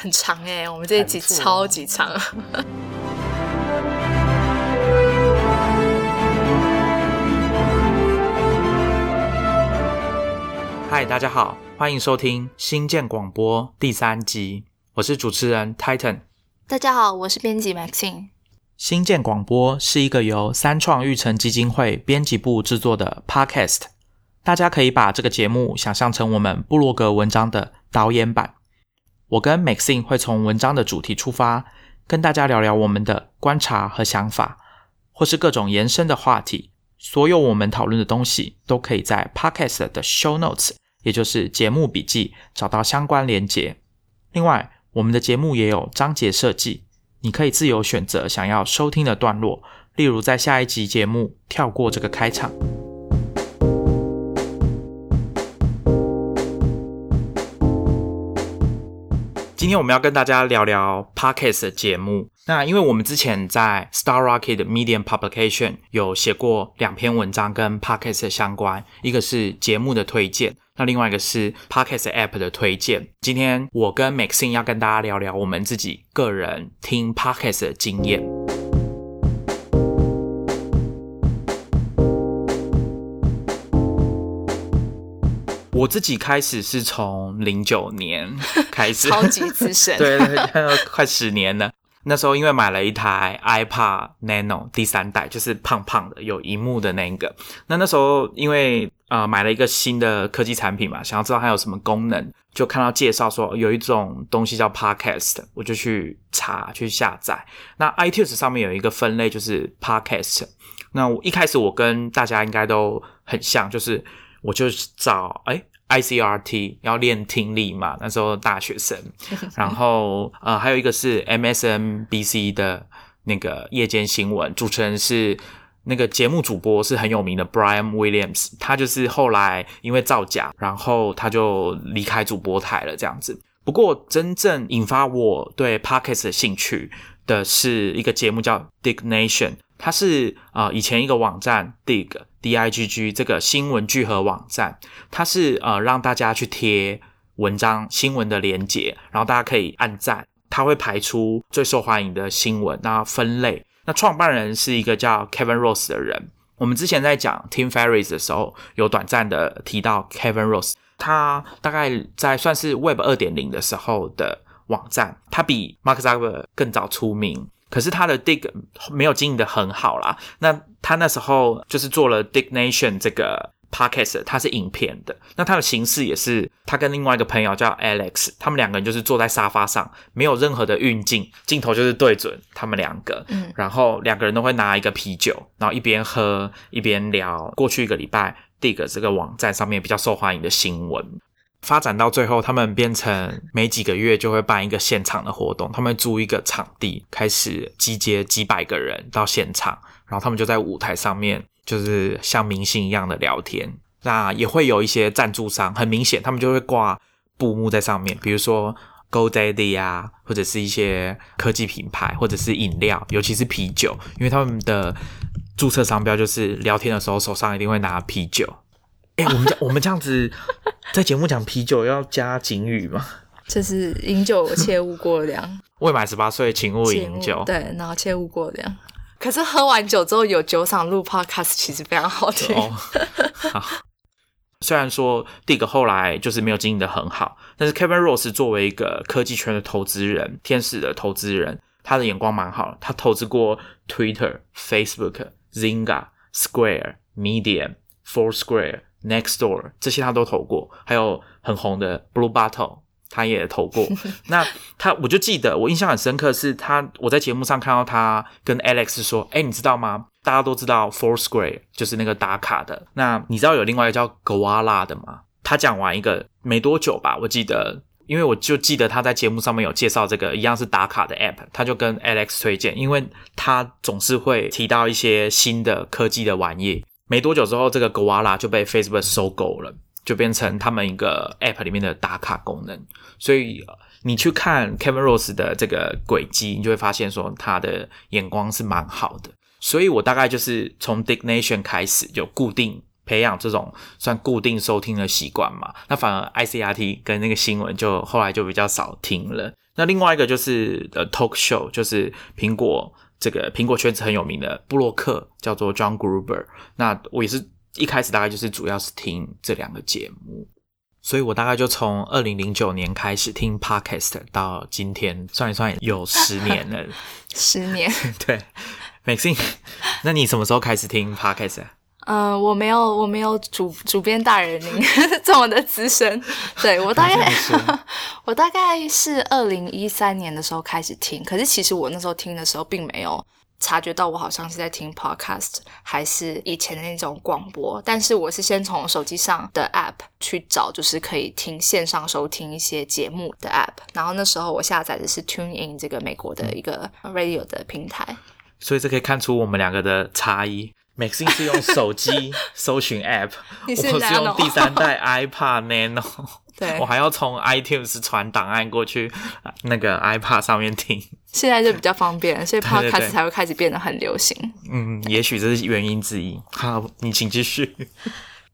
很长哎，我们这一集超级长。嗨，大家好，欢迎收听新建广播第三集，我是主持人 Titan。大家好，我是编辑 Maxine。新建广播是一个由三创育成基金会编辑部制作的 Podcast，大家可以把这个节目想象成我们部落格文章的导演版。我跟 Maxine 会从文章的主题出发，跟大家聊聊我们的观察和想法，或是各种延伸的话题。所有我们讨论的东西都可以在 Podcast 的 Show Notes，也就是节目笔记找到相关连结。另外，我们的节目也有章节设计，你可以自由选择想要收听的段落，例如在下一集节目跳过这个开场。今天我们要跟大家聊聊 podcast 的节目。那因为我们之前在 Star Rocket Medium Publication 有写过两篇文章跟 podcast 相关，一个是节目的推荐，那另外一个是 podcast app 的推荐。今天我跟 Maxine 要跟大家聊聊我们自己个人听 podcast 的经验。我自己开始是从零九年 开始，超级资深，对对，快十年了。那时候因为买了一台 iPad Nano 第三代，就是胖胖的有荧幕的那个。那那时候因为呃买了一个新的科技产品嘛，想要知道它有什么功能，就看到介绍说有一种东西叫 Podcast，我就去查去下载。那 iTunes 上面有一个分类就是 Podcast。那我一开始我跟大家应该都很像，就是我就找哎。I C R T 要练听力嘛？那时候大学生，然后呃，还有一个是 M S N B C 的那个夜间新闻，主持人是那个节目主播是很有名的 Brian Williams，他就是后来因为造假，然后他就离开主播台了这样子。不过真正引发我对 Podcast 的兴趣的是一个节目叫 Dignation，它是啊以前一个网站 Dig。D I G G 这个新闻聚合网站，它是呃让大家去贴文章新闻的连接，然后大家可以按赞，它会排出最受欢迎的新闻，那分类。那创办人是一个叫 Kevin Rose 的人。我们之前在讲 Tim Ferriss 的时候，有短暂的提到 Kevin Rose，他大概在算是 Web 二点零的时候的网站，他比 Mark Zuckerberg 更早出名。可是他的 Dig 没有经营的很好啦。那他那时候就是做了 Dignation 这个 podcast，它是影片的。那它的形式也是他跟另外一个朋友叫 Alex，他们两个人就是坐在沙发上，没有任何的运镜，镜头就是对准他们两个。嗯，然后两个人都会拿一个啤酒，然后一边喝一边聊过去一个礼拜 Dig 这个网站上面比较受欢迎的新闻。发展到最后，他们变成每几个月就会办一个现场的活动。他们租一个场地，开始集结几百个人到现场，然后他们就在舞台上面，就是像明星一样的聊天。那也会有一些赞助商，很明显，他们就会挂布幕在上面，比如说 GoDaddy 啊，或者是一些科技品牌，或者是饮料，尤其是啤酒，因为他们的注册商标就是聊天的时候手上一定会拿啤酒。哎，我们这我们这样子 在节目讲啤酒要加警语吗？就是饮酒切勿过量，未满十八岁请勿饮酒。对，然后切勿过量。可是喝完酒之后有酒嗓录 podcast 其实非常好听。好，虽然说 Dig 后来就是没有经营的很好，但是 Kevin Rose 作为一个科技圈的投资人，天使的投资人，他的眼光蛮好。他投资过 Twitter、Facebook、Zynga、Square、Medium、Four Square。Nextdoor 这些他都投过，还有很红的 Blue Bottle 他也投过。那他我就记得我印象很深刻是他我在节目上看到他跟 Alex 说：“哎，你知道吗？大家都知道 Foursquare 就是那个打卡的。那你知道有另外一个叫 Gala 的吗？”他讲完一个没多久吧，我记得，因为我就记得他在节目上面有介绍这个一样是打卡的 App，他就跟 Alex 推荐，因为他总是会提到一些新的科技的玩意。没多久之后，这个 g o a l a 就被 Facebook 收购了，就变成他们一个 App 里面的打卡功能。所以你去看 Kevin Rose 的这个轨迹，你就会发现说他的眼光是蛮好的。所以我大概就是从 Dignation 开始就固定培养这种算固定收听的习惯嘛。那反而 ICRT 跟那个新闻就后来就比较少听了。那另外一个就是呃 talk show，就是苹果这个苹果圈子很有名的布洛克，叫做 John Gruber。那我也是一开始大概就是主要是听这两个节目，所以我大概就从二零零九年开始听 podcast 到今天，算一算有十年了。十年，对，Maxine，那你什么时候开始听 podcast？呃，我没有，我没有主主编大人您 这么的资深。对我大概，我大概是二零一三年的时候开始听，可是其实我那时候听的时候，并没有察觉到我好像是在听 podcast，还是以前的那种广播。但是我是先从手机上的 app 去找，就是可以听线上收听一些节目的 app。然后那时候我下载的是 Tune In 这个美国的一个 radio 的平台。所以这可以看出我们两个的差异。Maxine 是用手机 搜寻 App，我是用第三代 iPad Nano，对我还要从 iTunes 传档案过去那个 iPad 上面听。现在就比较方便，所以 Podcast 才会开始变得很流行。嗯，也许这是原因之一。好，你请继续。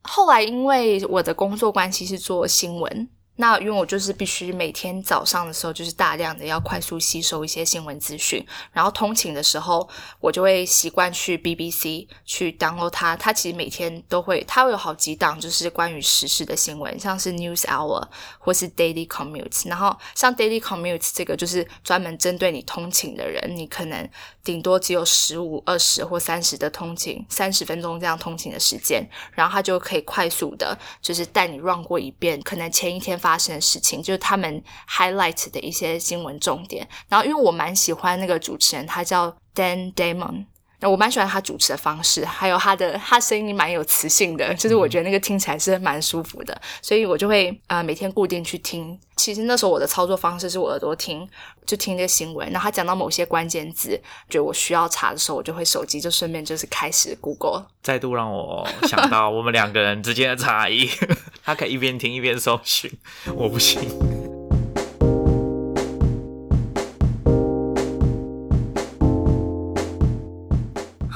后来因为我的工作关系是做新闻，那因为我就是必须每天早上的时候就是大量的要快速吸收一些新闻资讯，然后通勤的时候我就会习惯去 BBC 去 download 它，它其实每天都会，它会有好几档就是关于时事的新闻，像是 News Hour 或是 Daily Commute，然后像 Daily Commute 这个就是专门针对你通勤的人，你可能顶多只有十五、二十或三十的通勤，三十分钟这样通勤的时间，然后它就可以快速的，就是带你 run 过一遍，可能前一天发生的事情，就是他们 highlight 的一些新闻重点。然后因为我蛮喜欢那个主持人，他叫 Dan Damon。那我蛮喜欢他主持的方式，还有他的他声音蛮有磁性的，就是我觉得那个听起来是蛮舒服的，所以我就会呃每天固定去听。其实那时候我的操作方式是我耳朵听，就听这个新闻，然后他讲到某些关键字，觉得我需要查的时候，我就会手机就顺便就是开始 Google。再度让我想到我们两个人之间的差异。他可以一边听一边搜寻，我不行。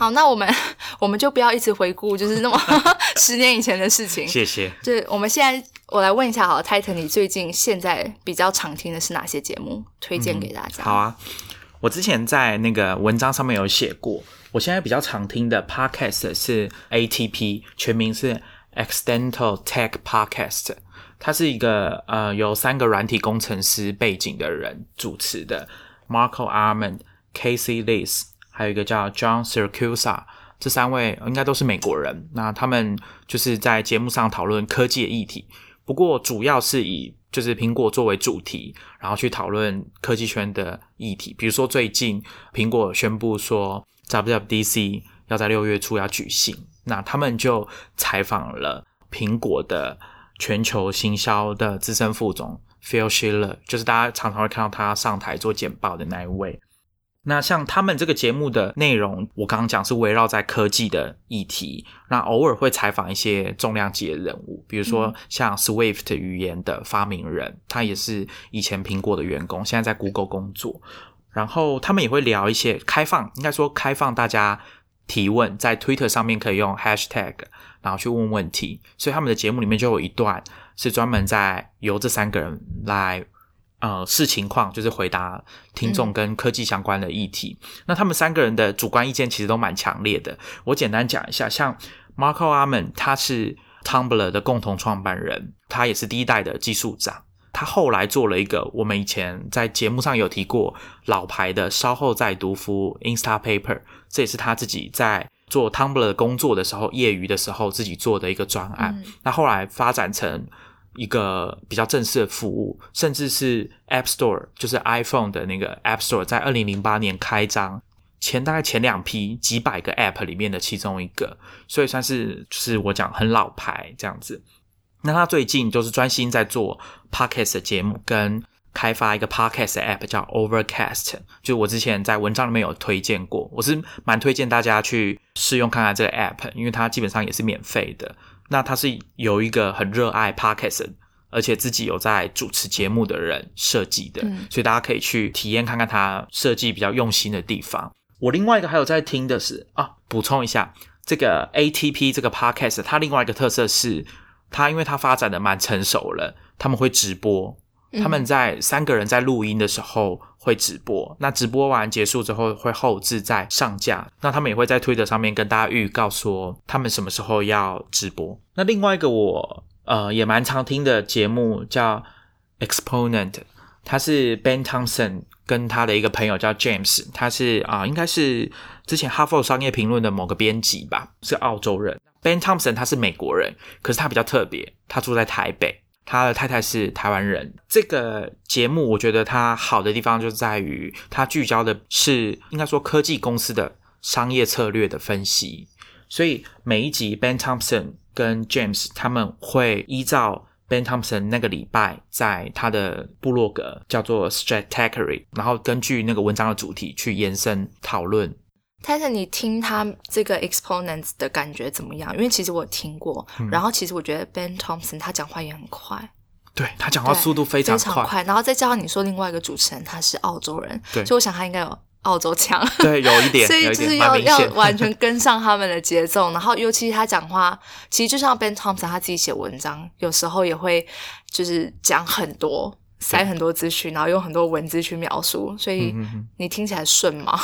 好，那我们 我们就不要一直回顾，就是那么 十年以前的事情。谢谢。就是我们现在，我来问一下，好了，Titan，你最近现在比较常听的是哪些节目？推荐给大家。好啊，我之前在那个文章上面有写过，我现在比较常听的 podcast 是 ATP，全名是 Accidental Tech Podcast，它是一个呃由三个软体工程师背景的人主持的，Marco Arman、Casey Lees，还有一个叫 John Siracusa，这三位应该都是美国人。那他们就是在节目上讨论科技的议题，不过主要是以就是苹果作为主题，然后去讨论科技圈的议题。比如说最近苹果宣布说 WWDC 要在六月初要举行，那他们就采访了苹果的全球行销的资深副总 Phil Schiller，就是大家常常会看到他上台做简报的那一位。那像他们这个节目的内容，我刚刚讲是围绕在科技的议题，那偶尔会采访一些重量级的人物，比如说像 Swift 语言的发明人，他也是以前苹果的员工，现在在 Google 工作。然后他们也会聊一些开放，应该说开放大家提问，在 Twitter 上面可以用 Hashtag，然后去问问题。所以他们的节目里面就有一段是专门在由这三个人来。呃，视情况就是回答听众跟科技相关的议题。那他们三个人的主观意见其实都蛮强烈的。我简单讲一下，像 Marco Arman，他是 Tumblr 的共同创办人，他也是第一代的技术长。他后来做了一个我们以前在节目上有提过老牌的稍后再读服务 Instapaper，这也是他自己在做 Tumblr 工作的时候，业余的时候自己做的一个专案。那后来发展成。一个比较正式的服务，甚至是 App Store，就是 iPhone 的那个 App Store，在二零零八年开张，前大概前两批几百个 App 里面的其中一个，所以算是就是我讲很老牌这样子。那他最近就是专心在做 Podcast 的节目，跟开发一个 Podcast App 叫 Overcast，就我之前在文章里面有推荐过，我是蛮推荐大家去试用看看这个 App，因为它基本上也是免费的。那他是有一个很热爱 podcast，而且自己有在主持节目的人设计的，所以大家可以去体验看看他设计比较用心的地方。我另外一个还有在听的是啊，补充一下，这个 ATP 这个 podcast，它另外一个特色是，它因为它发展的蛮成熟了，他们会直播，他们在三个人在录音的时候会直播，那直播完结束之后会后置再上架。那他们也会在推特上面跟大家预告说他们什么时候要直播。那另外一个我呃也蛮常听的节目叫 Exponent，他是 Ben Thompson 跟他的一个朋友叫 James，他是啊、应该是之前哈佛商业评论的某个编辑吧，是澳洲人。Ben Thompson 他是美国人，可是他比较特别，他住在台北。他的太太是台湾人。这个节目我觉得它好的地方就在于，它聚焦的是应该说科技公司的商业策略的分析。所以每一集 Ben Thompson 跟 James 他们会依照 Ben Thompson 那个礼拜在他的部落格叫做 Strategy，然后根据那个文章的主题去延伸讨论。泰森，你听他这个 exponents 的感觉怎么样？因为其实我听过，嗯然后其实我觉得 Ben Thompson 他讲话也很快，对他讲话速度非常快，快，然后再加上你说另外一个主持人他是澳洲人，对所以我想他应该有澳洲腔，对，有一点，所以就是要要。完全跟上他们的节奏，然后尤其是他讲话，其实就像 Ben Thompson 他自己写文章，有时候也会就是讲很多。塞很多资讯，然后用很多文字去描述，所以你听起来顺吗？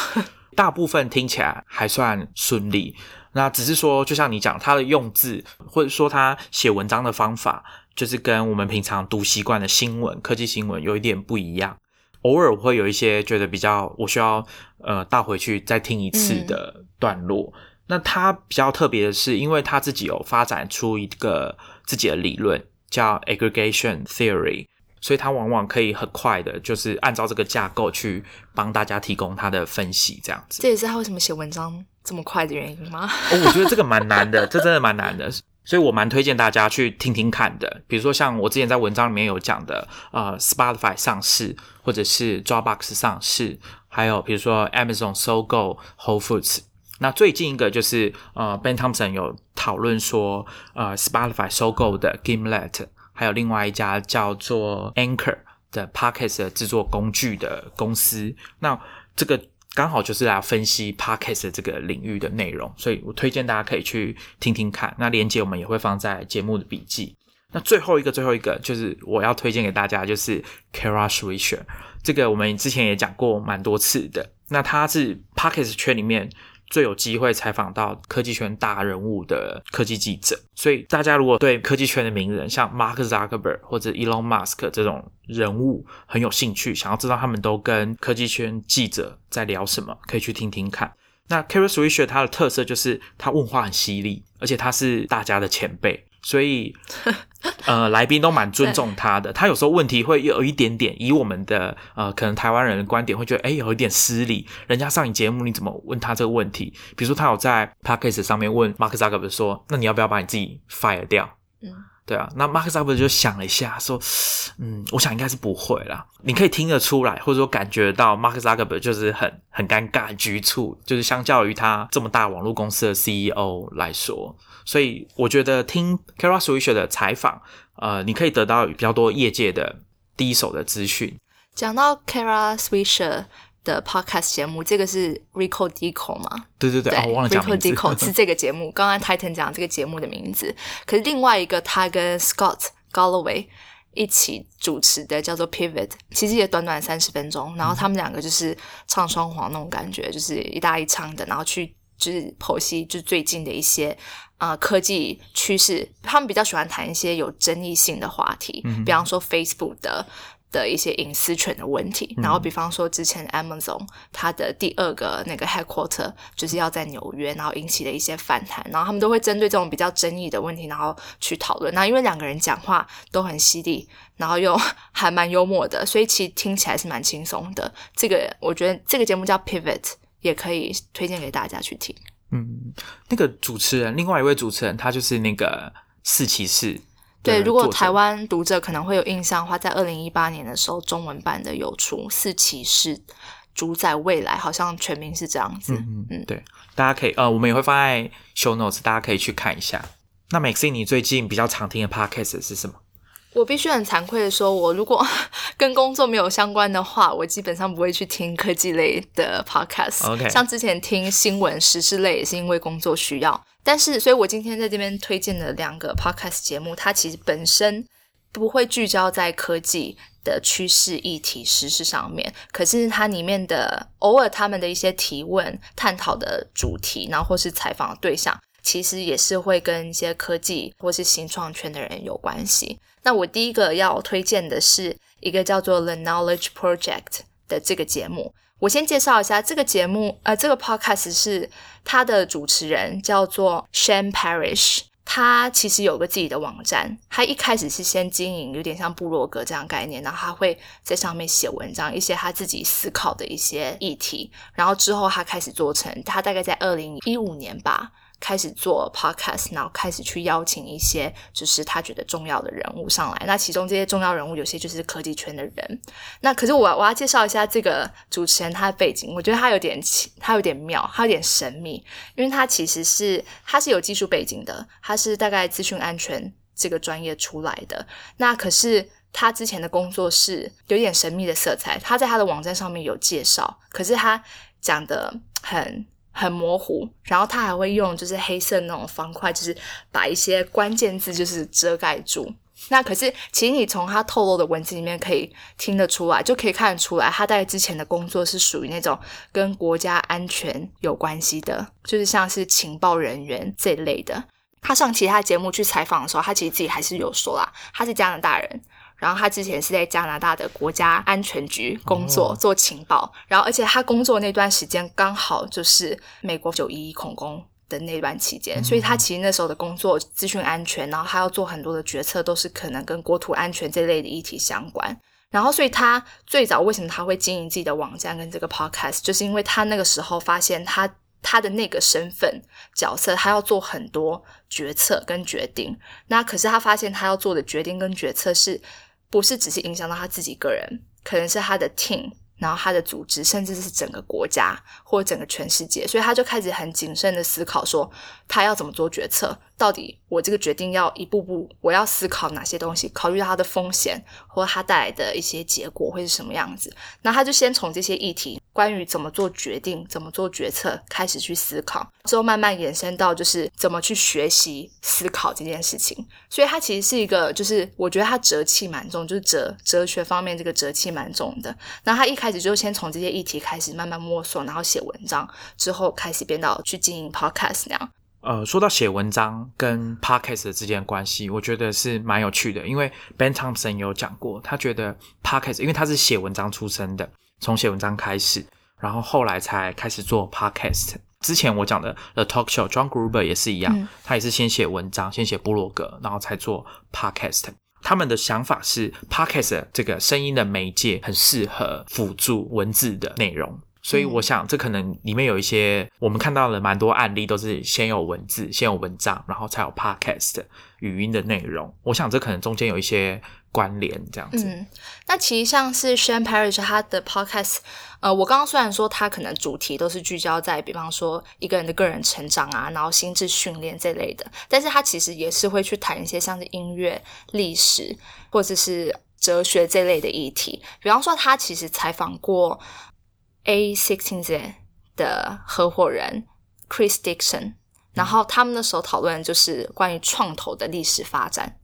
大部分听起来还算顺利。那只是说，就像你讲，他的用字或者说他写文章的方法，就是跟我们平常读习惯的新闻、科技新闻有一点不一样。偶尔会有一些觉得比较，我需要呃倒回去再听一次的段落。那他比较特别的是，因为他自己有发展出一个自己的理论，叫 aggregation theory。所以他往往可以很快的，就是按照这个架构去帮大家提供他的分析，这样子。这也是他为什么写文章这么快的原因吗？哦，我觉得这个蛮难的，这真的蛮难的，所以我蛮推荐大家去听听看的。比如说像我之前在文章里面有讲的，呃，Spotify 上市，或者是 Dropbox 上市，还有比如说 Amazon 收购 Whole Foods。那最近一个就是呃，Ben Thompson 有讨论说，呃，Spotify 收购的 Gimlet，还有另外一家叫做 Anchor 的 Podcast 的制作工具的公司。那这个刚好就是来分析 podcast 这个领域的内容，所以我推荐大家可以去听听看。那连接我们也会放在节目的笔记。那最后一个，最后一个就是我要推荐给大家，就是 Kara Swisher。这个我们之前也讲过蛮多次的。那他是 podcast 圈里面最有机会采访到科技圈大人物的科技记者，所以大家如果对科技圈的名人，像 Mark Zuckerberg 或者 Elon Musk 这种人物很有兴趣，想要知道他们都跟科技圈记者在聊什么，可以去听听看。那 Kara Swisher 他的特色就是他问话很犀利，而且他是大家的前辈，所以呃来宾都蛮尊重他的。他有时候问题会有一点点，以我们的呃可能台湾人的观点会觉得，哎，有一点失礼。人家上你节目，你怎么问他这个问题？比如说他有在 Podcast 上面问 Mark Zuckerberg 说，那你要不要把你自己 fire 掉？嗯，对啊，那 Mark Zuckerberg 就想了一下，说，嗯，我想应该是不会啦。你可以听得出来，或者说感觉到 Mark Zuckerberg 就是很很尴尬、局促，就是相较于他这么大网络公司的 CEO 来说，所以我觉得听 Kara Swisher 的采访，呃，你可以得到比较多业界的第一手的资讯。讲到 Kara Swisher 的 podcast 节目，这个是 Rico Dico 吗？对对对，哦，我忘了讲 Rico 名字。Dico 是这个节目，刚刚 Titan 讲这个节目的名字，可是另外一个他跟 Scott Galloway 一起主持的叫做 Pivot，其实也短短三十分钟，然后他们两个就是唱双簧那种感觉，就是一大一唱的，然后去就是剖析就是最近的一些呃科技趋势，他们比较喜欢谈一些有争议性的话题，比方说 Facebook 的。的一些隐私权的问题，然后比方说之前 Amazon 它的第二个那个 headquarter 就是要在纽约，然后引起了一些反弹，然后他们都会针对这种比较争议的问题，然后去讨论。那因为两个人讲话都很犀利，然后又还蛮幽默的，所以其实听起来是蛮轻松的。这个我觉得这个节目叫 Pivot，也可以推荐给大家去听。嗯，那个主持人，另外一位主持人，他就是那个四骑士。对，如果台湾读者可能会有印象的话，在二零一八年的时候，中文版的有出《四骑士主宰未来》，好像全名是这样子。嗯嗯，对，大家可以呃，我们也会放在 show notes，大家可以去看一下。那 Maxine，你最近比较常听的 podcast 是什么？我必须很惭愧的说，我如果 跟工作没有相关的话，我基本上不会去听科技类的 podcast。OK 像之前听新闻时事类也是因为工作需要，但是所以我今天在这边推荐的两个 podcast 节目，它其实本身不会聚焦在科技的趋势、议题、时事上面。可是它里面的偶尔他们的一些提问、探讨的主题，然后或是采访的对象，其实也是会跟一些科技或是新创圈的人有关系。那我第一个要推荐的是一个叫做 The Knowledge Project 的这个节目。我先介绍一下这个节目，呃，这个 podcast 是它的主持人叫做 Shane Parrish。他其实有个自己的网站，他一开始是先经营有点像部落格这样概念，然后他会在上面写文章，一些他自己思考的一些议题，然后之后他开始做成，他大概在二零一五年吧。开始做 podcast，然后开始去邀请一些就是他觉得重要的人物上来。那其中这些重要人物有些就是科技圈的人。那可是我我要介绍一下这个主持人他的背景，我觉得他有点他有点妙，他有点神秘，因为他其实是他是有技术背景的，他是大概资讯安全这个专业出来的。那可是他之前的工作是有点神秘的色彩，他在他的网站上面有介绍，可是他讲的很。很模糊，然后他还会用就是黑色那种方块，就是把一些关键字就是遮盖住。那可是其实你从他透露的文字里面可以听得出来，就可以看得出来，他在之前的工作是属于那种跟国家安全有关系的，就是像是情报人员这一类的。他上其他节目去采访的时候，他其实自己还是有说啦，他是加拿大人。然后他之前是在加拿大的国家安全局工作，做情报。然后，而且他工作那段时间刚好就是美国九一一恐攻的那段期间，所以他其实那时候的工作资讯安全，然后他要做很多的决策，都是可能跟国土安全这类的议题相关。然后，所以他最早为什么他会经营自己的网站跟这个 podcast，就是因为他那个时候发现他他的那个身份角色，他要做很多决策跟决定。那可是他发现他要做的决定跟决策是。不是只是影响到他自己个人，可能是他的 team，然后他的组织，甚至是整个国家或整个全世界，所以他就开始很谨慎的思考，说他要怎么做决策，到底我这个决定要一步步，我要思考哪些东西，考虑到它的风险或它带来的一些结果会是什么样子，那他就先从这些议题。关于怎么做决定、怎么做决策，开始去思考，之后慢慢延伸到就是怎么去学习思考这件事情。所以它其实是一个，就是我觉得它哲气蛮重，就是哲哲学方面这个哲气蛮重的。那他一开始就先从这些议题开始慢慢摸索，然后写文章，之后开始变到去经营 podcast 那样。呃，说到写文章跟 podcast 之间的关系，我觉得是蛮有趣的，因为 Ben Thompson 有讲过，他觉得 podcast，因为他是写文章出身的。从写文章开始，然后后来才开始做 podcast。之前我讲的 The Talk Show，John Gruber 也是一样，他也是先写文章，先写部落格，然后才做 podcast。他们的想法是，podcast 这个声音的媒介很适合辅助文字的内容，所以我想这可能里面有一些我们看到了蛮多案例，都是先有文字，先有文章，然后才有 podcast 语音的内容。我想这可能中间有一些。关联这样子，嗯，那其实像是 Shane Parrish 他的 podcast，呃，我刚刚虽然说他可能主题都是聚焦在，比方说一个人的个人成长啊，然后心智训练这类的，但是他其实也是会去谈一些像是音乐、历史或者是哲学这类的议题。比方说，他其实采访过 A Sixteen Z 的合伙人 Chris Dixon。然后他们那时候讨论就是关于创投的历史发展，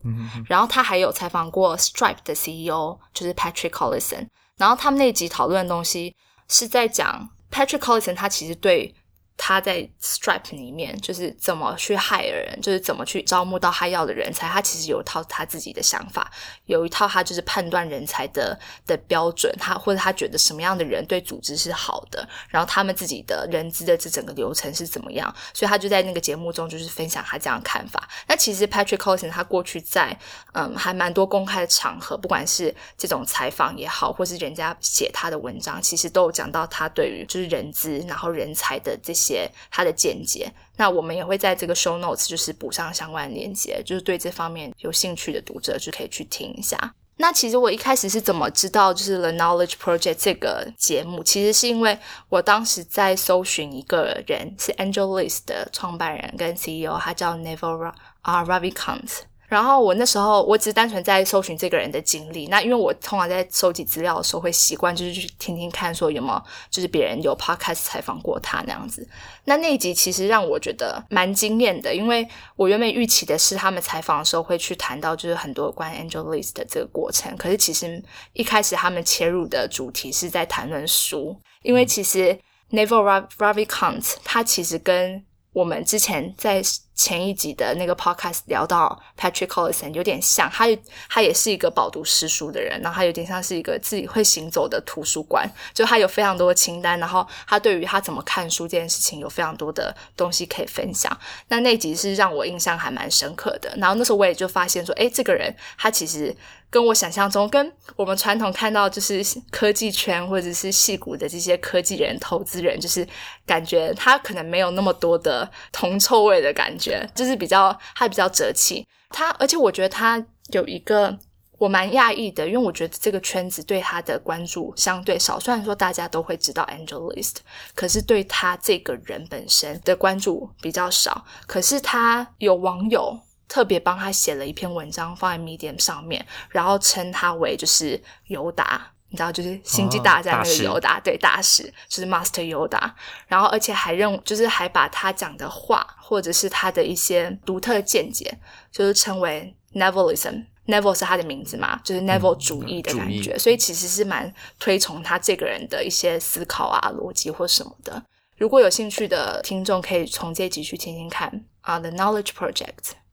然后他还有采访过 Stripe 的 CEO，就是 Patrick Collison，然后他们那集讨论的东西是在讲 Patrick Collison，他其实对。他在 Stripe 里面就是怎么去害人，就是怎么去招募到他要的人才。他其实有一套他自己的想法，有一套他就是判断人才的的标准。他或者他觉得什么样的人对组织是好的，然后他们自己的人资的这整个流程是怎么样。所以他就在那个节目中就是分享他这样看法。那其实 Patrick Collison 他过去在嗯还蛮多公开的场合，不管是这种采访也好，或是人家写他的文章，其实都有讲到他对于就是人资然后人才的这些。他的见解，那我们也会在这个 show notes 就是补上相关的链接，就是对这方面有兴趣的读者就可以去听一下。那其实我一开始是怎么知道就是 The Knowledge Project 这个节目？其实是因为我当时在搜寻一个人，是 AngelList 的创办人跟 CEO，他叫 Neville 啊 Ravikant。然后我那时候我只是单纯在搜寻这个人的经历。那因为我通常在收集资料的时候会习惯就是去听听看，说有没有就是别人有 podcast 采访过他那样子。那那一集其实让我觉得蛮惊艳的，因为我原本预期的是他们采访的时候会去谈到就是很多关于 Angel List 的这个过程，可是其实一开始他们切入的主题是在谈论书，因为其实 Neville Ravikant 他其实跟我们之前在前一集的那个 podcast 聊到 Patrick Collison 有点像，他他也是一个饱读诗书的人，然后他有点像是一个自己会行走的图书馆，就他有非常多的清单，然后他对于他怎么看书这件事情有非常多的东西可以分享。那那集是让我印象还蛮深刻的，然后那时候我也就发现说，哎，这个人他其实。跟我想象中，跟我们传统看到就是科技圈或者是戏骨的这些科技人、投资人，就是感觉他可能没有那么多的铜臭味的感觉，就是比较他比较哲气。他而且我觉得他有一个我蛮讶异的，因为我觉得这个圈子对他的关注相对少。虽然说大家都会知道 Angel List，可是对他这个人本身的关注比较少。可是他有网友。特别帮他写了一篇文章放在 Medium 上面，然后称他为就是尤达，你知道就是星际大战那个尤达，对大使就是 Master 尤达，然后而且还认就是还把他讲的话或者是他的一些独特的见解，就是称为 Nevilism，Nevil 是他的名字嘛，就是 Nevil 主义的感觉，所以其实是蛮推崇他这个人的一些思考啊、逻辑或什么的。如果有兴趣的听众，可以从这集去听听看啊，《The Knowledge Project》。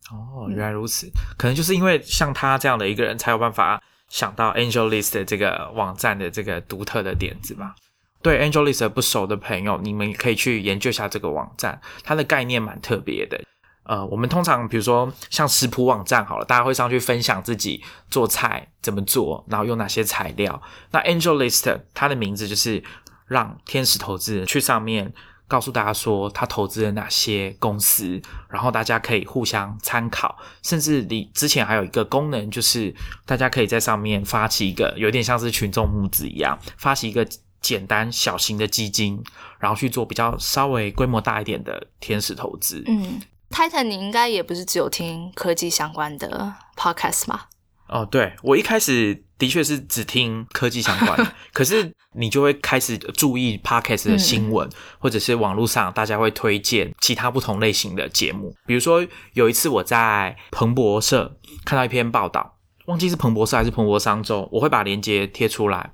哦，原来如此，可能就是因为像他这样的一个人才有办法想到 Angel List 这个网站的这个独特的点子吧。对 Angel List 不熟的朋友，你们可以去研究一下这个网站，它的概念蛮特别的。呃，我们通常比如说像食谱网站好了，大家会上去分享自己做菜怎么做，然后用哪些材料。那 Angel List 它的名字就是让天使投资人去上面。告诉大家说他投资了哪些公司，然后大家可以互相参考，甚至你之前还有一个功能，就是大家可以在上面发起一个有点像是群众募资一样，发起一个简单小型的基金，然后去做比较稍微规模大一点的天使投资。嗯，Titan，你应该也不是只有听科技相关的 podcast 吧？哦，对我一开始的确是只听科技相关，可是你就会开始注意 podcast 的新闻，或者是网络上大家会推荐其他不同类型的节目。比如说有一次我在彭博社看到一篇报道，忘记是彭博社还是彭博商周，我会把链接贴出来。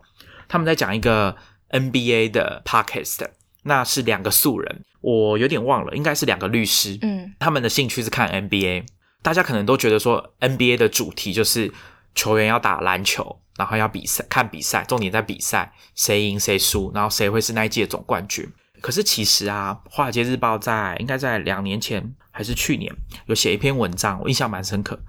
他们在讲一个 NBA 的 podcast，那是两个素人，我有点忘了，应该是两个律师。嗯，他们的兴趣是看 NBA。大家可能都觉得说 NBA 的主题就是球员要打篮球，然后要比赛看比赛，重点在比赛谁赢谁输，然后谁会是那一届总冠军。可是其实啊，《华尔街日报》在应该在两年前还是去年有写一篇文章，我印象蛮深刻。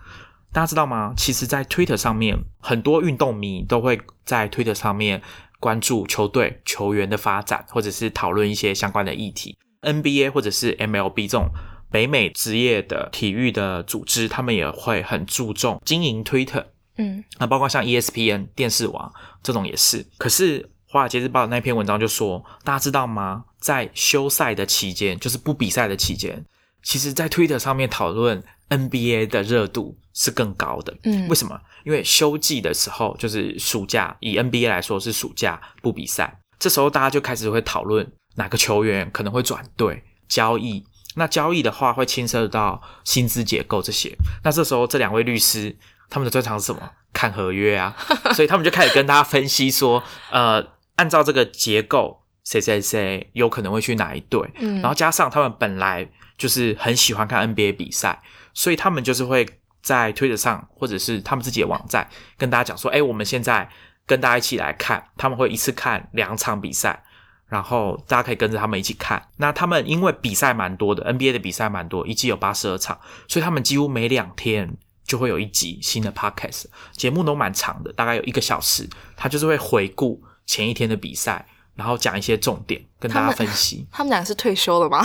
大家知道吗？其实，在 Twitter 上面，很多运动迷都会在 Twitter 上面关注球队球员的发展，或者是讨论一些相关的议题。NBA 或者是 MLB 这种。北美职业的体育的组织，他们也会很注重经营 Twitter，嗯，那包括像 ESPN 电视网这种也是。可是《华尔街日报》那篇文章就说，大家知道吗？在休赛的期间，就是不比赛的期间，其实，在 Twitter 上面讨论 NBA 的热度是更高的。嗯，为什么？因为休季的时候，就是暑假，以 NBA 来说是暑假不比赛，这时候大家就开始会讨论哪个球员可能会转队交易。那交易的话会牵涉到薪资结构这些，那这时候这两位律师他们的专长是什么？看合约啊，所以他们就开始跟大家分析说，呃，按照这个结构，谁谁谁有可能会去哪一队，嗯，然后加上他们本来就是很喜欢看 NBA 比赛，所以他们就是会在推特上或者是他们自己的网站跟大家讲说，哎，我们现在跟大家一起来看，他们会一次看两场比赛。然后大家可以跟着他们一起看。那他们因为比赛蛮多的，NBA 的比赛蛮多，一季有八十二场，所以他们几乎每两天就会有一集新的 podcast 节目，都蛮长的，大概有一个小时。他就是会回顾前一天的比赛，然后讲一些重点跟大家分析。他们两个是退休了吗？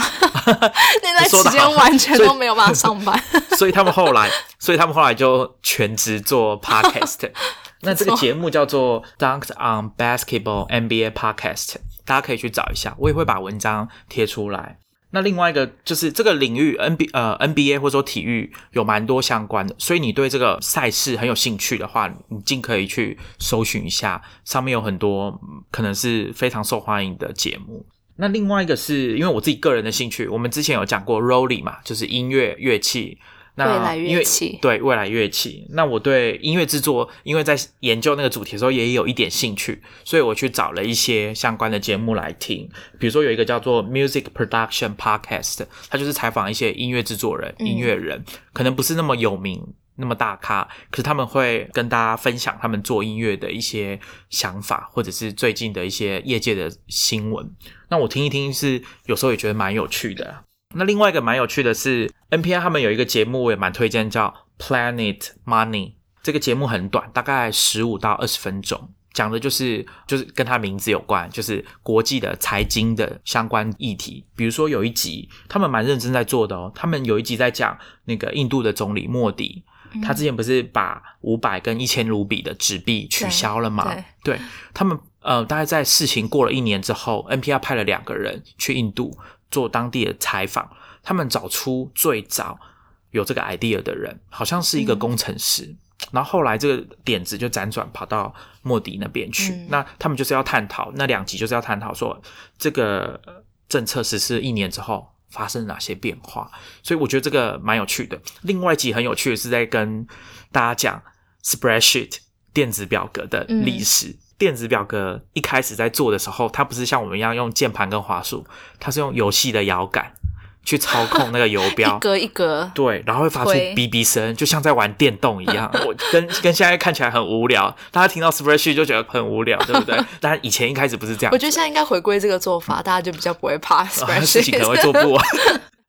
那段时间完全都没有办法上班，所以他们后来，所以他们后来就全职做 podcast。那这个节目叫做 Dunked on Basketball NBA Podcast。大家可以去找一下，我也会把文章贴出来。那另外一个就是这个领域 N B 呃 N B A 或者说体育有蛮多相关的，所以你对这个赛事很有兴趣的话，你尽可以去搜寻一下，上面有很多可能是非常受欢迎的节目。那另外一个是因为我自己个人的兴趣，我们之前有讲过 rolling 嘛，就是音乐乐器。那未来乐器对未来乐器，那我对音乐制作，因为在研究那个主题的时候也有一点兴趣，所以我去找了一些相关的节目来听。比如说有一个叫做 Music Production Podcast，它就是采访一些音乐制作人、嗯音乐人，可能不是那么有名。那么大咖，可是他们会跟大家分享他们做音乐的一些想法，或者是最近的一些业界的新闻。那我听一听是有时候也觉得蛮有趣的。那另外一个蛮有趣的是，NPR 他们有一个节目我也蛮推荐，叫 Planet Money。这个节目很短，大概十五到二十分钟，讲的就是就是跟他名字有关，就是国际的财经的相关议题。比如说有一集，他们蛮认真在做的哦。他们有一集在讲那个印度的总理莫迪，他之前不是把五百跟一千卢比的纸币取消了吗？对对他们呃，大概在事情过了一年之后，NPR 派了两个人去印度做当地的采访，他们找出最早有这个 idea 的人，好像是一个工程师。然后后来这个点子就辗转跑到莫迪那边去，嗯那他们就是要探讨那两集就是要探讨说这个呃政策实施一年之后发生哪些变化，所以我觉得这个蛮有趣的。另外一集很有趣的是在跟大家讲 spreadsheet 电子表格的历史。电子表格一开始在做的时候，它不是像我们一样用键盘跟滑鼠，它是用游戏的摇杆去操控那个游标，一格一格，对，然后会发出推哔哔声，就像在玩电动一样。我跟跟现在看起来很无聊，大家听到 spreadsheet 就觉得很无聊，对不对？但以前一开始不是这样我，觉得现在应该回归这个做法，大家就比较不会怕啊事情可能会 spreadsheet。做不完。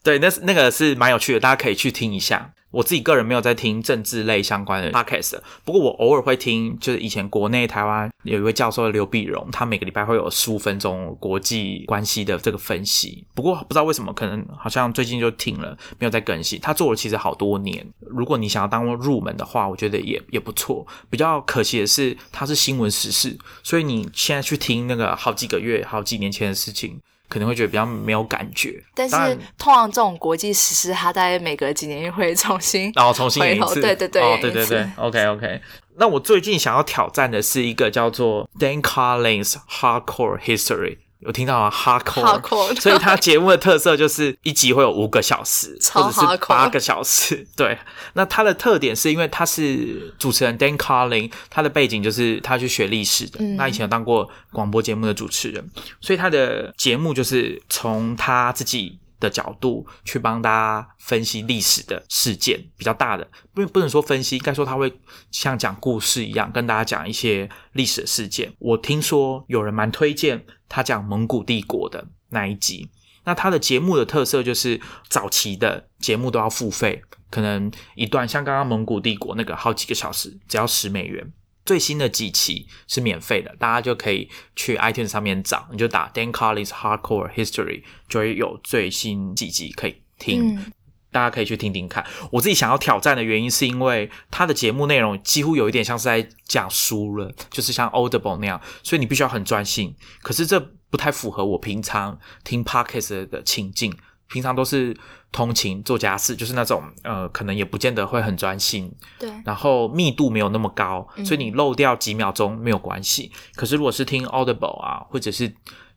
对，那是那个是蛮有趣的，大家可以去听一下。我自己个人没有在听政治类相关的 podcast，不过我偶尔会听，就是以前国内台湾有一位教授刘碧荣，他每个礼拜会有十五分钟国际关系的这个分析。不过不知道为什么，可能好像最近就停了，没有再更新。他做了其实好多年，如果你想要当入门的话，我觉得也也不错。比较可惜的是，它是新闻时事，所以你现在去听那个好几个月、好几年前的事情。可能会觉得比较没有感觉，但是通常这种国际实施，它大概每隔几年会重新然后重新演一次，对对对哦，对对对，OK OK。那我最近想要挑战的是一个叫做 Dan Carlin's Hardcore History，有听到吗？Hardcore，Hardcore 所以它节目的特色就是一集会有五个小时，或者是八个小时。对，那它的特点是因为他是主持人 Dan Carlin，他的背景就是他去学历史的，嗯。那以前有当过广播节目的主持人，所以他的节目就是从他自己的角度去帮大家分析历史的事件，比较大的，不不能说分析，应该说他会像讲故事一样，跟大家讲一些历史的事件。我听说有人蛮推荐他讲蒙古帝国的那一集。那他的节目的特色就是早期的节目都要付费，可能一段像刚刚蒙古帝国那个好几个小时，只要十美元。最新的几期是免费的，大家就可以去 iTunes 上面找，你就打 Dan Carlin's Hardcore History，就会有最新几集可以听。嗯大家可以去听听看。我自己想要挑战的原因，是因为他的节目内容几乎有一点像是在讲书了，就是像 Audible 那样，所以你必须要很专心。可是这不太符合我平常听 Podcast 的情境，平常都是通勤做家事，就是那种呃，可能也不见得会很专心，对，然后密度没有那么高，嗯。所以你漏掉几秒钟没有关系。可是如果是听 Audible 啊，或者是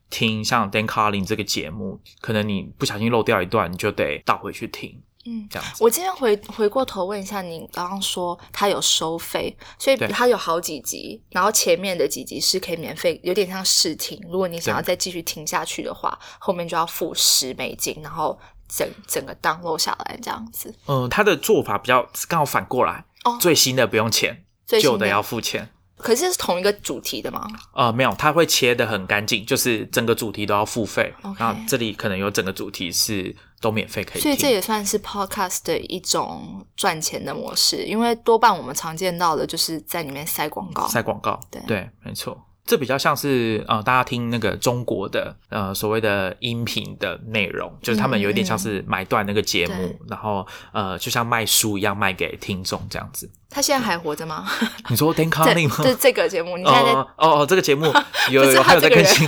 听像 Dan Carlin 这个节目，可能你不小心漏掉一段，你就得倒回去听，嗯。这样子。我今天回回过头问一下，你刚刚说它有收费，所以对它有好几集，然后前面的几集是可以免费，有点像试听。如果你想要再继续听下去的话，后面就要付十美金，然后整整个 download 下来这样子。嗯，他的做法比较刚好反过来，哦最新的不用钱，旧的要付钱。可是是同一个主题的吗？呃，没有，它会切的很干净，就是整个主题都要付费。然后这里可能有整个主题是都免费可以听。所以这也算是 podcast 的一种赚钱的模式，因为多半我们常见到的就是在里面塞广告。塞广告，对对，没错。这比较像是呃，大家听那个中国的呃所谓的音频的内容，就是他们有一点像是买断那个节目，对然后呃，就像卖书一样卖给听众这样子。他现在还活着吗？你说 Dan 这 Carlin 吗？这这个节目，你现在在哦哦哦，这个节目 有有还有在更新，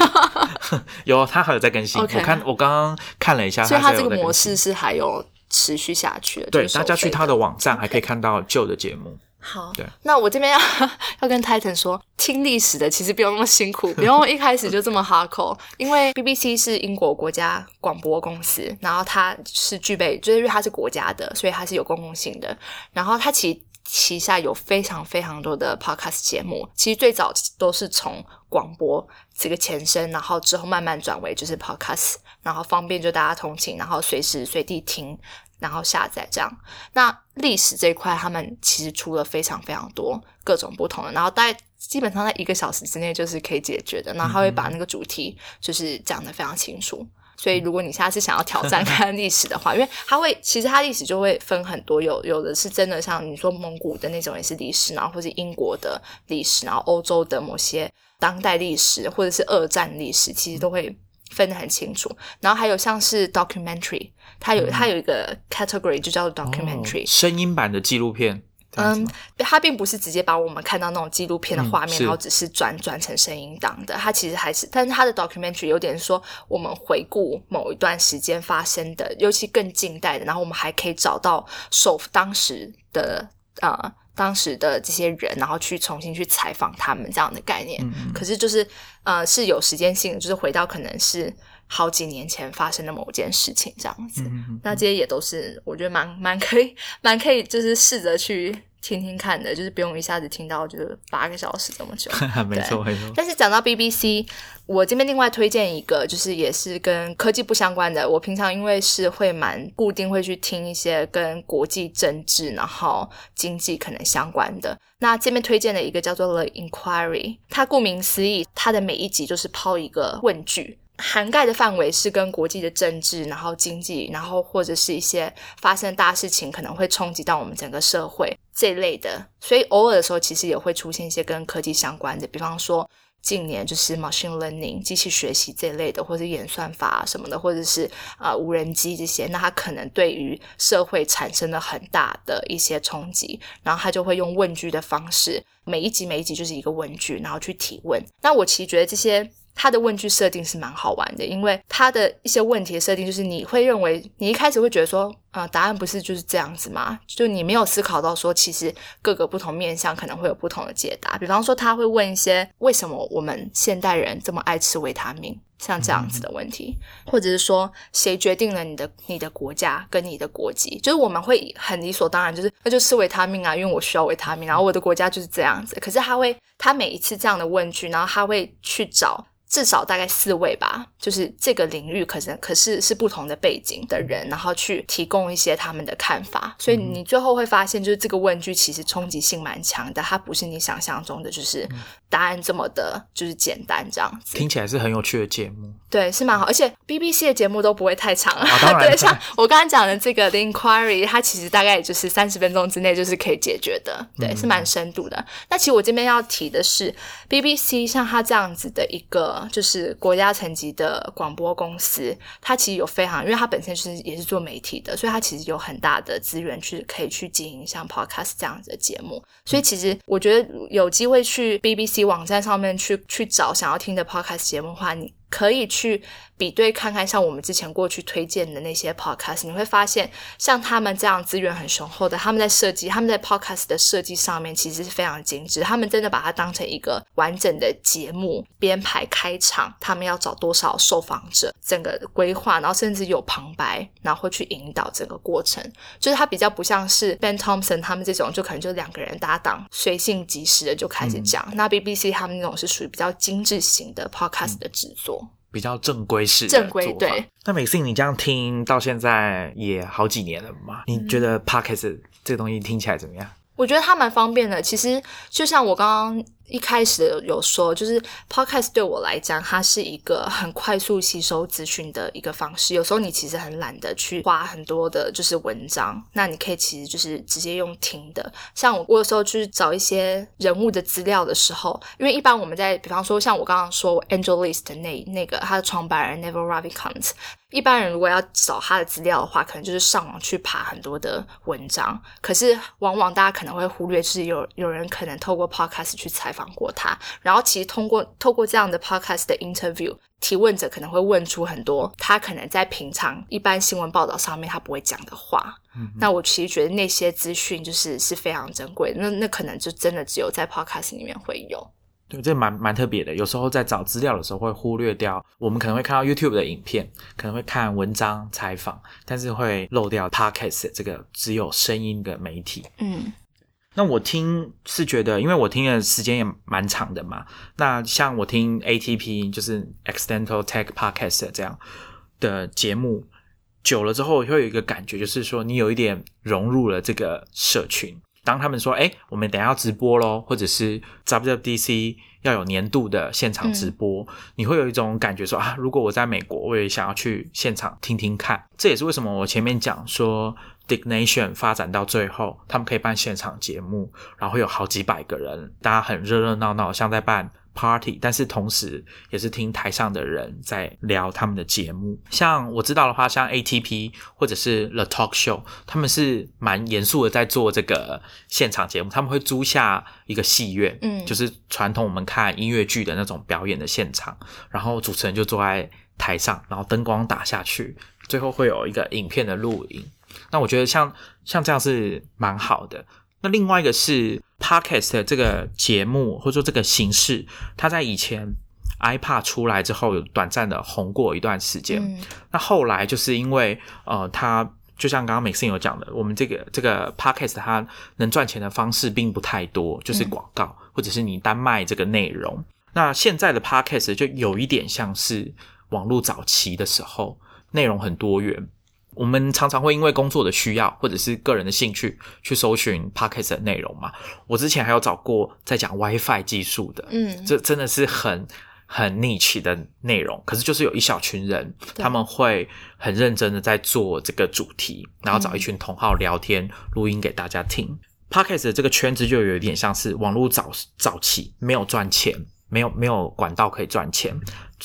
有他还有在更新。我看我刚刚看了一下，所以他它这个模式是还有持续下去的。对，大家去他的网站还可以看到旧的节目。好，对。那我这边要 要跟 Titan 说，听历史的其实不用那么辛苦，不用一开始就这么 hardcore，因为 BBC 是英国国家广播公司，然后它是具备，就是因为它是国家的，所以它是有公共性的，然后它其旗下有非常非常多的 podcast 节目，其实最早都是从广播这个前身，然后之后慢慢转为就是 podcast，然后方便就大家通勤，然后随时随地听，然后下载这样。那历史这一块，他们其实出了非常非常多各种不同的，然后大概基本上在一个小时之内就是可以解决的。然后他会把那个主题就是讲得非常清楚。所以，如果你下次想要挑战 看历史的话，因为它会，其实它历史就会分很多，有有的是真的像你说蒙古的那种也是历史，然后或是英国的历史，然后欧洲的某些当代历史或者是二战历史，其实都会分得很清楚。然后还有像是 documentary，它有它有一个 category 就叫做 documentary，、哦声音版的纪录片。嗯，它并不是直接把我们看到那种纪录片的画面，嗯然后只是转转成声音档的。它其实还是，但是它的 documentary 有点说，我们回顾某一段时间发生的，尤其更近代的，然后我们还可以找到首当时的呃当时的这些人，然后去重新去采访他们这样的概念。嗯可是就是呃是有时间性的，就是回到可能是好几年前发生的某件事情这样子。那这些也都是我觉得蛮蛮可以蛮可以，就是试着去听听看的，就是不用一下子听到就是八个小时这么久。嗯，没错没错。但是讲到 BBC，我这边另外推荐一个，就是也是跟科技不相关的。我平常因为是会蛮固定会去听一些跟国际政治然后经济可能相关的。那这边推荐的一个叫做 The Inquiry，它顾名思义，它的每一集就是抛一个问句。涵盖的范围是跟国际的政治，然后经济，然后或者是一些发生大事情可能会冲击到我们整个社会这一类的，所以偶尔的时候其实也会出现一些跟科技相关的，比方说近年就是 machine learning 机器学习这一类的，或者演算法什么的，或者是啊、呃无人机这些，那它可能对于社会产生了很大的一些冲击，然后他就会用问句的方式，每一集每一集就是一个问句，然后去提问。那我其实觉得这些。他的问句设定是蛮好玩的，因为他的一些问题的设定就是你会认为你一开始会觉得说，啊、答案不是就是这样子吗？就你没有思考到说，其实各个不同面向可能会有不同的解答。比方说，他会问一些为什么我们现代人这么爱吃维他命，像这样子的问题，或者是说谁决定了你的你的国家跟你的国籍？就是我们会很理所当然，就是那就吃维他命啊，因为我需要维他命，然后我的国家就是这样子。可是他会，他每一次这样的问句，然后他会去找。至少大概四位吧，就是这个领域可能可是是不同的背景的人，然后去提供一些他们的看法，所以你最后会发现，就是这个问句其实冲击性蛮强的，它不是你想象中的就是答案这么的，就是简单这样子。听起来是很有趣的节目。对，是蛮好，而且 BBC 的节目都不会太长 对，像我刚刚讲的这个 The Inquiry，它其实大概也就是三十分钟之内就是可以解决的，对，是蛮深度的。那其实我这边要提的是，BBC 像它这样子的一个就是国家层级的广播公司，它其实有非常，因为它本身是也是做媒体的，所以它其实有很大的资源去可以去经营像 Podcast 这样子的节目。所以其实我觉得有机会去 BBC 网站上面去去找想要听的 Podcast 节目的话，你可以去比对看看，像我们之前过去推荐的那些 podcast，你会发现，像他们这样资源很雄厚的，他们在设计，他们在 podcast 的设计上面其实是非常精致，他们真的把它当成一个完整的节目编排开场，他们要找多少受访者，整个规划，然后甚至有旁白，然后会去引导整个过程，就是它比较不像是 Ben Thompson 他们这种，就可能就两个人搭档，随性即时的就开始讲。那 BBC 他们那种是属于比较精致型的 podcast 的制作。比较正规式的正规对。那美信，你这样听到现在也好几年了嘛？你觉得 podcast 这个东西听起来怎么样？我觉得它蛮方便的。其实就像我刚刚一开始有说，就是 podcast 对我来讲，它是一个很快速吸收资讯的一个方式。有时候你其实很懒得去花很多的，就是文章，那你可以其实就是直接用听的。像我，我有时候去找一些人物的资料的时候，因为一般我们在，比方说像我刚刚说 Angelist 那那个他的创办人 Neville Ravikant。一般人如果要找他的资料的话，可能就是上网去爬很多的文章。可是往往大家可能会忽略，就是有有人可能透过 podcast 去采访过他。然后其实通过透过这样的 podcast 的 interview，提问者可能会问出很多他可能在平常一般新闻报道上面他不会讲的话。嗯那我其实觉得那些资讯就是是非常珍贵。那那可能就真的只有在 podcast 里面会有。对，这蛮蛮特别的。有时候在找资料的时候，会忽略掉我们可能会看到 YouTube 的影片，可能会看文章采访，但是会漏掉 Podcast 这个只有声音的媒体。嗯，那我听是觉得，因为我听的时间也蛮长的嘛。那像我听 ATP 就是 Accidental Tech Podcast 这样的节目，久了之后会有一个感觉，就是说你有一点融入了这个社群。当他们说：“哎，我们等下要直播喽，或者是 WWDC 要有年度的现场直播，你会有一种感觉说啊，如果我在美国，我也想要去现场听听看。这也是为什么我前面讲说，Dignation 发展到最后，他们可以办现场节目，然后会有好几百个人，大家很热热闹闹，像在办。” Party，但是同时也是听台上的人在聊他们的节目。像我知道的话，像 ATP 或者是 The Talk Show，他们是蛮严肃的在做这个现场节目。他们会租下一个戏院，嗯，就是传统我们看音乐剧的那种表演的现场，然后主持人就坐在台上，然后灯光打下去，最后会有一个影片的录影。那我觉得像像这样是蛮好的。那另外一个是 podcast 这个节目或者说这个形式，它在以前 iPad 出来之后有短暂的红过一段时间。那后来就是因为呃，它就像刚刚 Maxine 有讲的，我们这个这个 podcast 它能赚钱的方式并不太多，就是广告或者是你单卖这个内容。那现在的 podcast 就有一点像是网络早期的时候，内容很多元。我们常常会因为工作的需要或者是个人的兴趣去搜寻 podcast 的内容嘛。我之前还有找过在讲 WiFi 技术的，嗯，这真的是很很 niche 的内容。可是就是有一小群人，他们会很认真的在做这个主题，然后找一群同好聊天、录音给大家听。podcast 的这个圈子就有一点像是网络早早期没有赚钱，没有没有管道可以赚钱。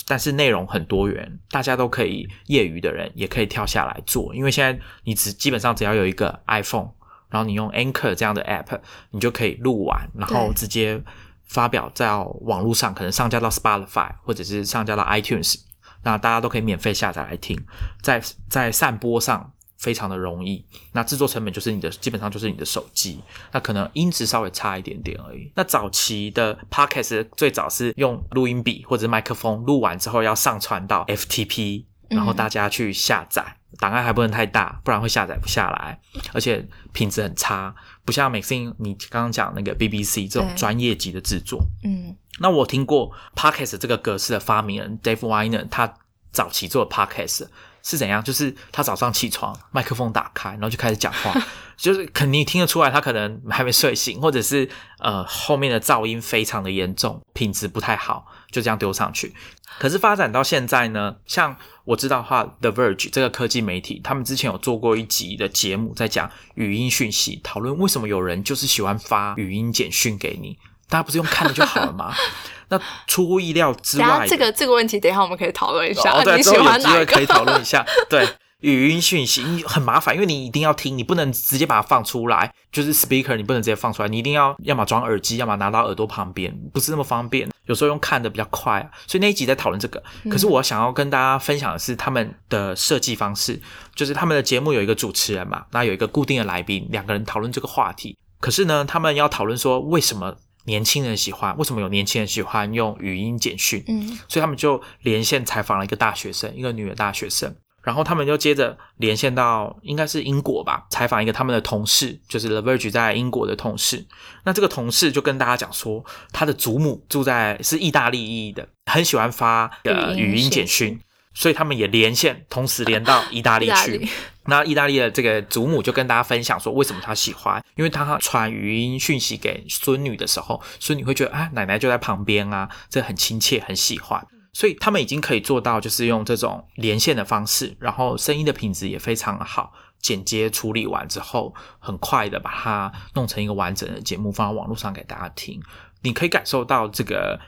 但是内容很多元，大家都可以业余的人也可以跳下来做，因为现在你只基本上只要有一个 iPhone，然后你用 Anchor 这样的 App，你就可以录完，然后直接发表在网络上，可能上架到 Spotify 或者是上架到 iTunes，那大家都可以免费下载来听，在在散播上。非常的容易，那制作成本就是你的，基本上就是你的手机，那可能音质稍微差一点点而已。那早期的 podcast 最早是用录音笔或者麦克风录完之后要上传到 FTP，然后大家去下载，档案还不能太大，不然会下载不下来，而且品质很差，不像 Maxine 你刚刚讲那个 BBC 这种专业级的制作。嗯，那我听过 podcast 这个格式的发明人 Dave Weiner，他早期做 podcast。是怎样？就是他早上起床，麦克风打开，然后就开始讲话，就是肯定听得出来，他可能还没睡醒，或者是呃后面的噪音非常的严重，品质不太好，就这样丢上去。可是发展到现在呢，像我知道的话，The Verge 这个科技媒体，他们之前有做过一集的节目，在讲语音讯息，讨论为什么有人就是喜欢发语音简讯给你，大家不是用看的就好了吗？那出乎意料之外，这个这个问题，等一下我们可以讨论一下。哦，对，你喜欢哪个？可以讨论一下。对，语音讯息很麻烦，因为你一定要听，你不能直接把它放出来，就是 speaker，你不能直接放出来，你一定要要么装耳机，要么拿到耳朵旁边，不是那么方便。有时候用看的比较快，所以那一集在讨论这个。可是我想要跟大家分享的是他们的设计方式，就是他们的节目有一个主持人嘛，那有一个固定的来宾，两个人讨论这个话题。可是呢，他们要讨论说为什么。年轻人喜欢为什么有年轻人喜欢用语音简讯？嗯，所以他们就连线采访了一个大学生，一个女的大学生，然后他们就接着连线到应该是英国吧，采访一个他们的同事，就是 The Verge 在英国的同事。那这个同事就跟大家讲说，他的祖母住在是意大利裔的，很喜欢发呃语音简讯。所以他们也连线，同时连到 意大利去。那意大利的这个祖母就跟大家分享说，为什么她喜欢？因为她传语音讯息给孙女的时候，孙女会觉得啊，奶奶就在旁边啊，这很亲切，很喜欢。所以他们已经可以做到，就是用这种连线的方式，然后声音的品质也非常好，剪接处理完之后，很快的把它弄成一个完整的节目放到网络上给大家听。你可以感受到这个。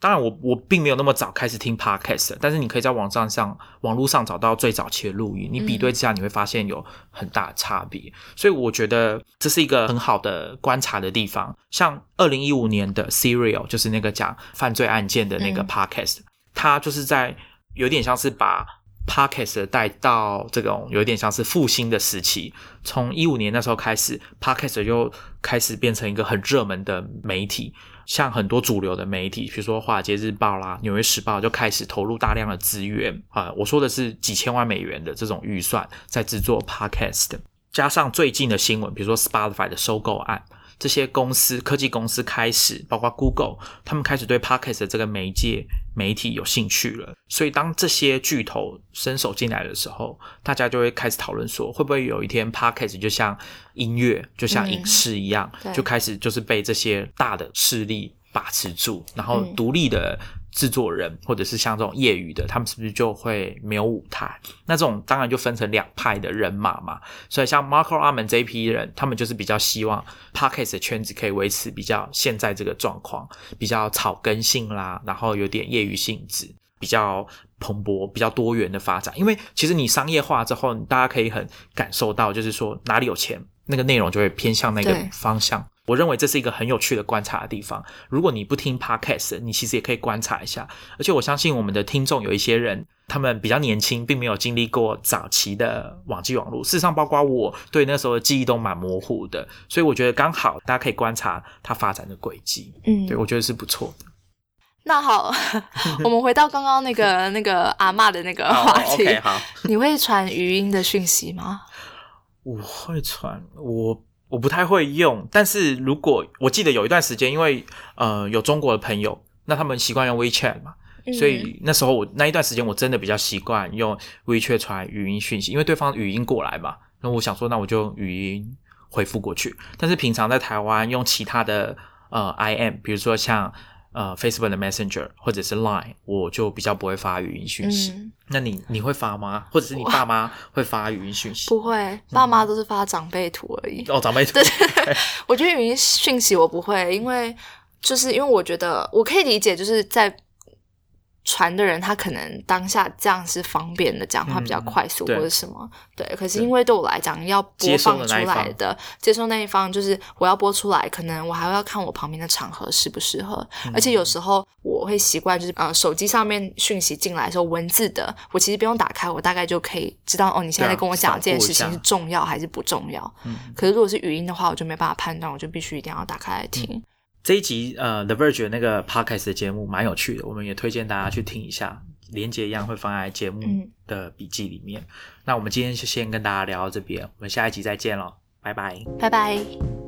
当然我，我并没有那么早开始听 podcast，但是你可以在网站上、网络上找到最早期的录音，你比对之下，你会发现有很大的差别。所以我觉得这是一个很好的观察的地方。像二零一五年的 Serial，就是那个讲犯罪案件的那个 podcast，、它就是在有点像是把 podcast 带到这种有点像是复兴的时期。从一五年那时候开始，podcast 就开始变成一个很热门的媒体。像很多主流的媒体，比如说《华尔街日报》啦，《纽约时报》就开始投入大量的资源啊、我说的是几千万美元的这种预算在制作 podcast，加上最近的新闻，比如说 Spotify 的收购案，这些公司科技公司开始，包括 Google，他们开始对 podcast 的这个媒介媒体有兴趣了。所以当这些巨头伸手进来的时候，大家就会开始讨论说，会不会有一天 podcast 就像音乐，就像影视一样，对就开始就是被这些大的势力把持住，然后嗯独立的制作人、或者是像这种业余的，他们是不是就会没有舞台？那这种当然就分成两派的人马嘛。所以像 Marco Arman 这一批人，他们就是比较希望 Podcast 的圈子可以维持比较现在这个状况，比较草根性啦，然后有点业余性质，比较蓬勃、比较多元的发展。因为其实你商业化之后，大家可以很感受到，就是说哪里有钱，那个内容就会偏向那个方向。我认为这是一个很有趣的观察的地方。如果你不听 podcast，你其实也可以观察一下。而且我相信我们的听众有一些人，他们比较年轻，并没有经历过早期的网际网络。事实上，包括我对那时候的记忆都蛮模糊的，所以我觉得刚好大家可以观察它发展的轨迹。嗯对，我觉得是不错的。那好，我们回到刚刚那个那个阿妈的那个话题。好。你会传语音的讯息吗？我会传，我我不太会用，但是如果我记得有一段时间，因为呃有中国的朋友，那他们习惯用 WeChat 嘛，嗯所以那时候我那一段时间我真的比较习惯用 WeChat 传语音讯息，因为对方语音过来嘛，那我想说那我就语音回复过去。但是平常在台湾用其他的呃 IM，比如说像呃 Facebook 的 Messenger 或者是 Line，我就比较不会发语音讯息。嗯，那你你会发吗？或者是你爸妈会发语音讯息？不会，爸妈都是发长辈图而已。哦，长辈图。对 我觉得语音讯息我不会，因为就是因为我觉得我可以理解，就是在传的人他可能当下这样是方便的，讲话比较嗯快速或者什么。对，可是因为对我来讲，要播放出来的接收那一方，就是我要播出来，可能我还要看我旁边的场合适不适合。嗯而且有时候我会习惯，就是呃手机上面讯息进来的时候，文字的我其实不用打开，我大概就可以知道哦，你现在跟我讲这件事情是重要还是不重要。嗯可是如果是语音的话，我就没办法判断，我就必须一定要打开来听。这一集呃 The Verge 那个 podcast 的节目蛮有趣的，我们也推荐大家去听一下，连接一样会放在节目嗯的笔记里面。那我们今天就先跟大家聊到这边，我们下一集再见喽，拜拜。拜拜。